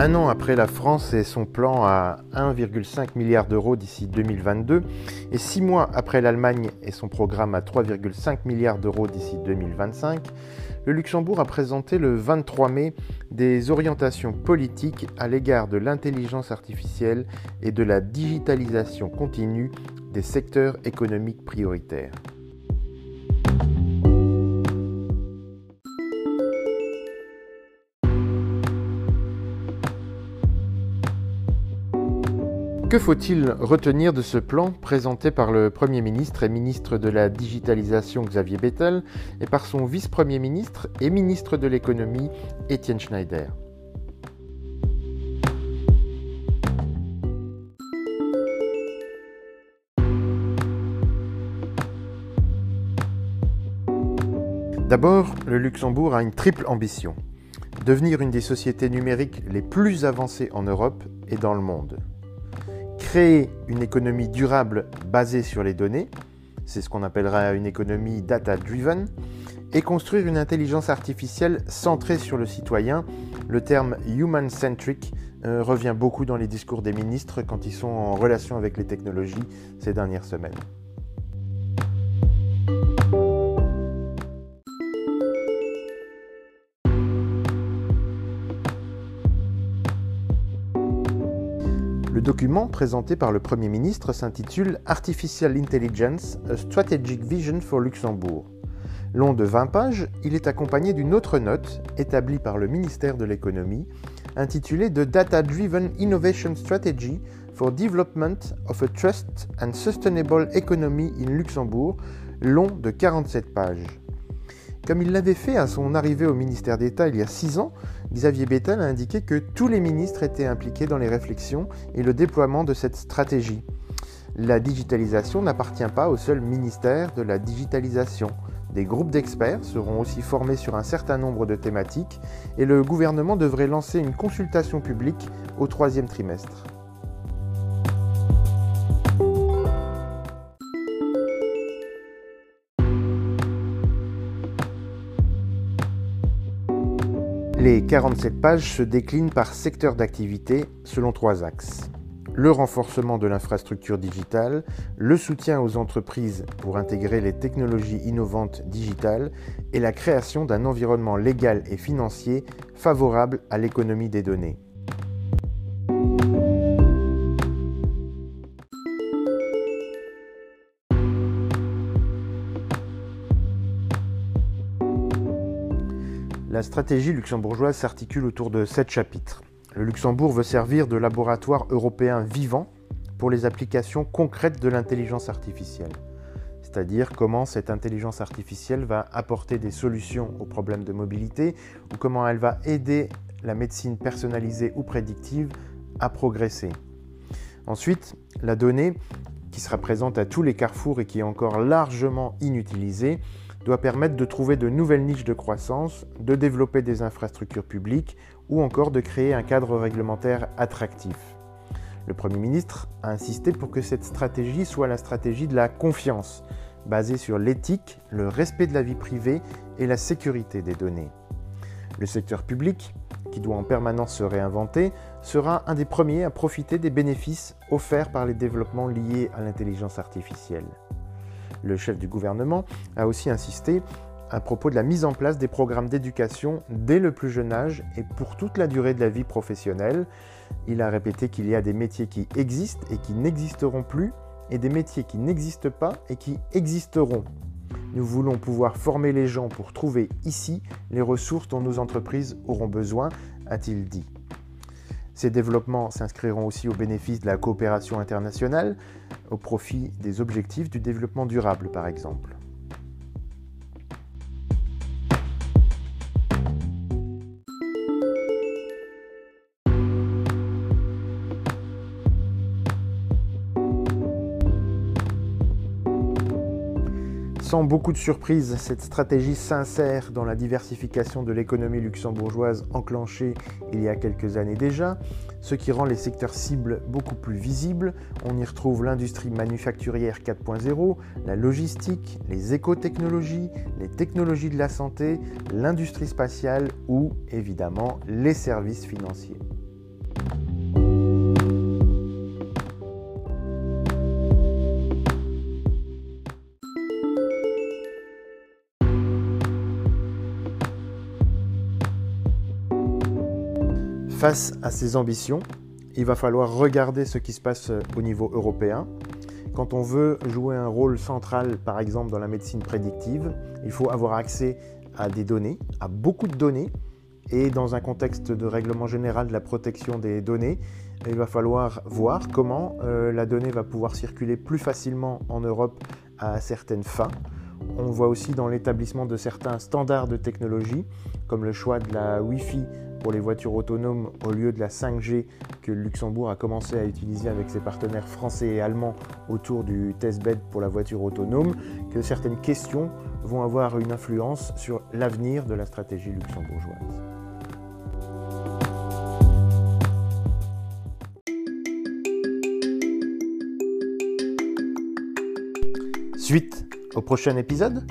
Un an après la France et son plan à 1,5 milliard d'euros d'ici 2022, et six mois après l'Allemagne et son programme à 3,5 milliards d'euros d'ici 2025, le Luxembourg a présenté le 23 mai des orientations politiques à l'égard de l'intelligence artificielle et de la digitalisation continue des secteurs économiques prioritaires. Que faut-il retenir de ce plan présenté par le Premier ministre et ministre de la Digitalisation Xavier Bettel et par son vice-premier ministre et ministre de l'économie Étienne Schneider? D'abord, le Luxembourg a une triple ambition. Devenir une des sociétés numériques les plus avancées en Europe et dans le monde créer une économie durable basée sur les données, c'est ce qu'on appellera une économie data-driven, et construire une intelligence artificielle centrée sur le citoyen. Le terme human-centric euh, revient beaucoup dans les discours des ministres quand ils sont en relation avec les technologies ces dernières semaines. Le document présenté par le Premier ministre s'intitule Artificial Intelligence, a Strategic Vision for Luxembourg. Long de 20 pages, il est accompagné d'une autre note établie par le ministère de l'économie intitulée The Data Driven Innovation Strategy for Development of a Trust and Sustainable Economy in Luxembourg, long de 47 pages. Comme il l'avait fait à son arrivée au ministère d'État il y a six ans, Xavier Bettel a indiqué que tous les ministres étaient impliqués dans les réflexions et le déploiement de cette stratégie. La digitalisation n'appartient pas au seul ministère de la digitalisation. Des groupes d'experts seront aussi formés sur un certain nombre de thématiques et le gouvernement devrait lancer une consultation publique au troisième trimestre. Les 47 pages se déclinent par secteur d'activité selon trois axes. Le renforcement de l'infrastructure digitale, le soutien aux entreprises pour intégrer les technologies innovantes digitales et la création d'un environnement légal et financier favorable à l'économie des données. La stratégie luxembourgeoise s'articule autour de sept chapitres. Le Luxembourg veut servir de laboratoire européen vivant pour les applications concrètes de l'intelligence artificielle, c'est-à-dire comment cette intelligence artificielle va apporter des solutions aux problèmes de mobilité ou comment elle va aider la médecine personnalisée ou prédictive à progresser. Ensuite, la donnée, qui sera présente à tous les carrefours et qui est encore largement inutilisée, doit permettre de trouver de nouvelles niches de croissance, de développer des infrastructures publiques ou encore de créer un cadre réglementaire attractif. Le Premier ministre a insisté pour que cette stratégie soit la stratégie de la confiance, basée sur l'éthique, le respect de la vie privée et la sécurité des données. Le secteur public, qui doit en permanence se réinventer, sera un des premiers à profiter des bénéfices offerts par les développements liés à l'intelligence artificielle. Le chef du gouvernement a aussi insisté à propos de la mise en place des programmes d'éducation dès le plus jeune âge et pour toute la durée de la vie professionnelle. Il a répété qu'il y a des métiers qui existent et qui n'existeront plus et des métiers qui n'existent pas et qui existeront. Nous voulons pouvoir former les gens pour trouver ici les ressources dont nos entreprises auront besoin, a-t-il dit. Ces développements s'inscriront aussi au bénéfice de la coopération internationale, au profit des objectifs du développement durable par exemple. Sans beaucoup de surprises, cette stratégie s'insère dans la diversification de l'économie luxembourgeoise enclenchée il y a quelques années déjà, ce qui rend les secteurs cibles beaucoup plus visibles. On y retrouve l'industrie manufacturière 4.0, la logistique, les écotechnologies, les technologies de la santé, l'industrie spatiale ou évidemment les services financiers. Face à ces ambitions, il va falloir regarder ce qui se passe au niveau européen. Quand on veut jouer un rôle central, par exemple dans la médecine prédictive, il faut avoir accès à des données, à beaucoup de données, et dans un contexte de règlement général de la protection des données, il va falloir voir comment euh, la donnée va pouvoir circuler plus facilement en Europe à certaines fins. On voit aussi dans l'établissement de certains standards de technologie, comme le choix de la Wi-Fi pour les voitures autonomes au lieu de la 5G que le Luxembourg a commencé à utiliser avec ses partenaires français et allemands autour du testbed pour la voiture autonome, que certaines questions vont avoir une influence sur l'avenir de la stratégie luxembourgeoise. Suite au prochain épisode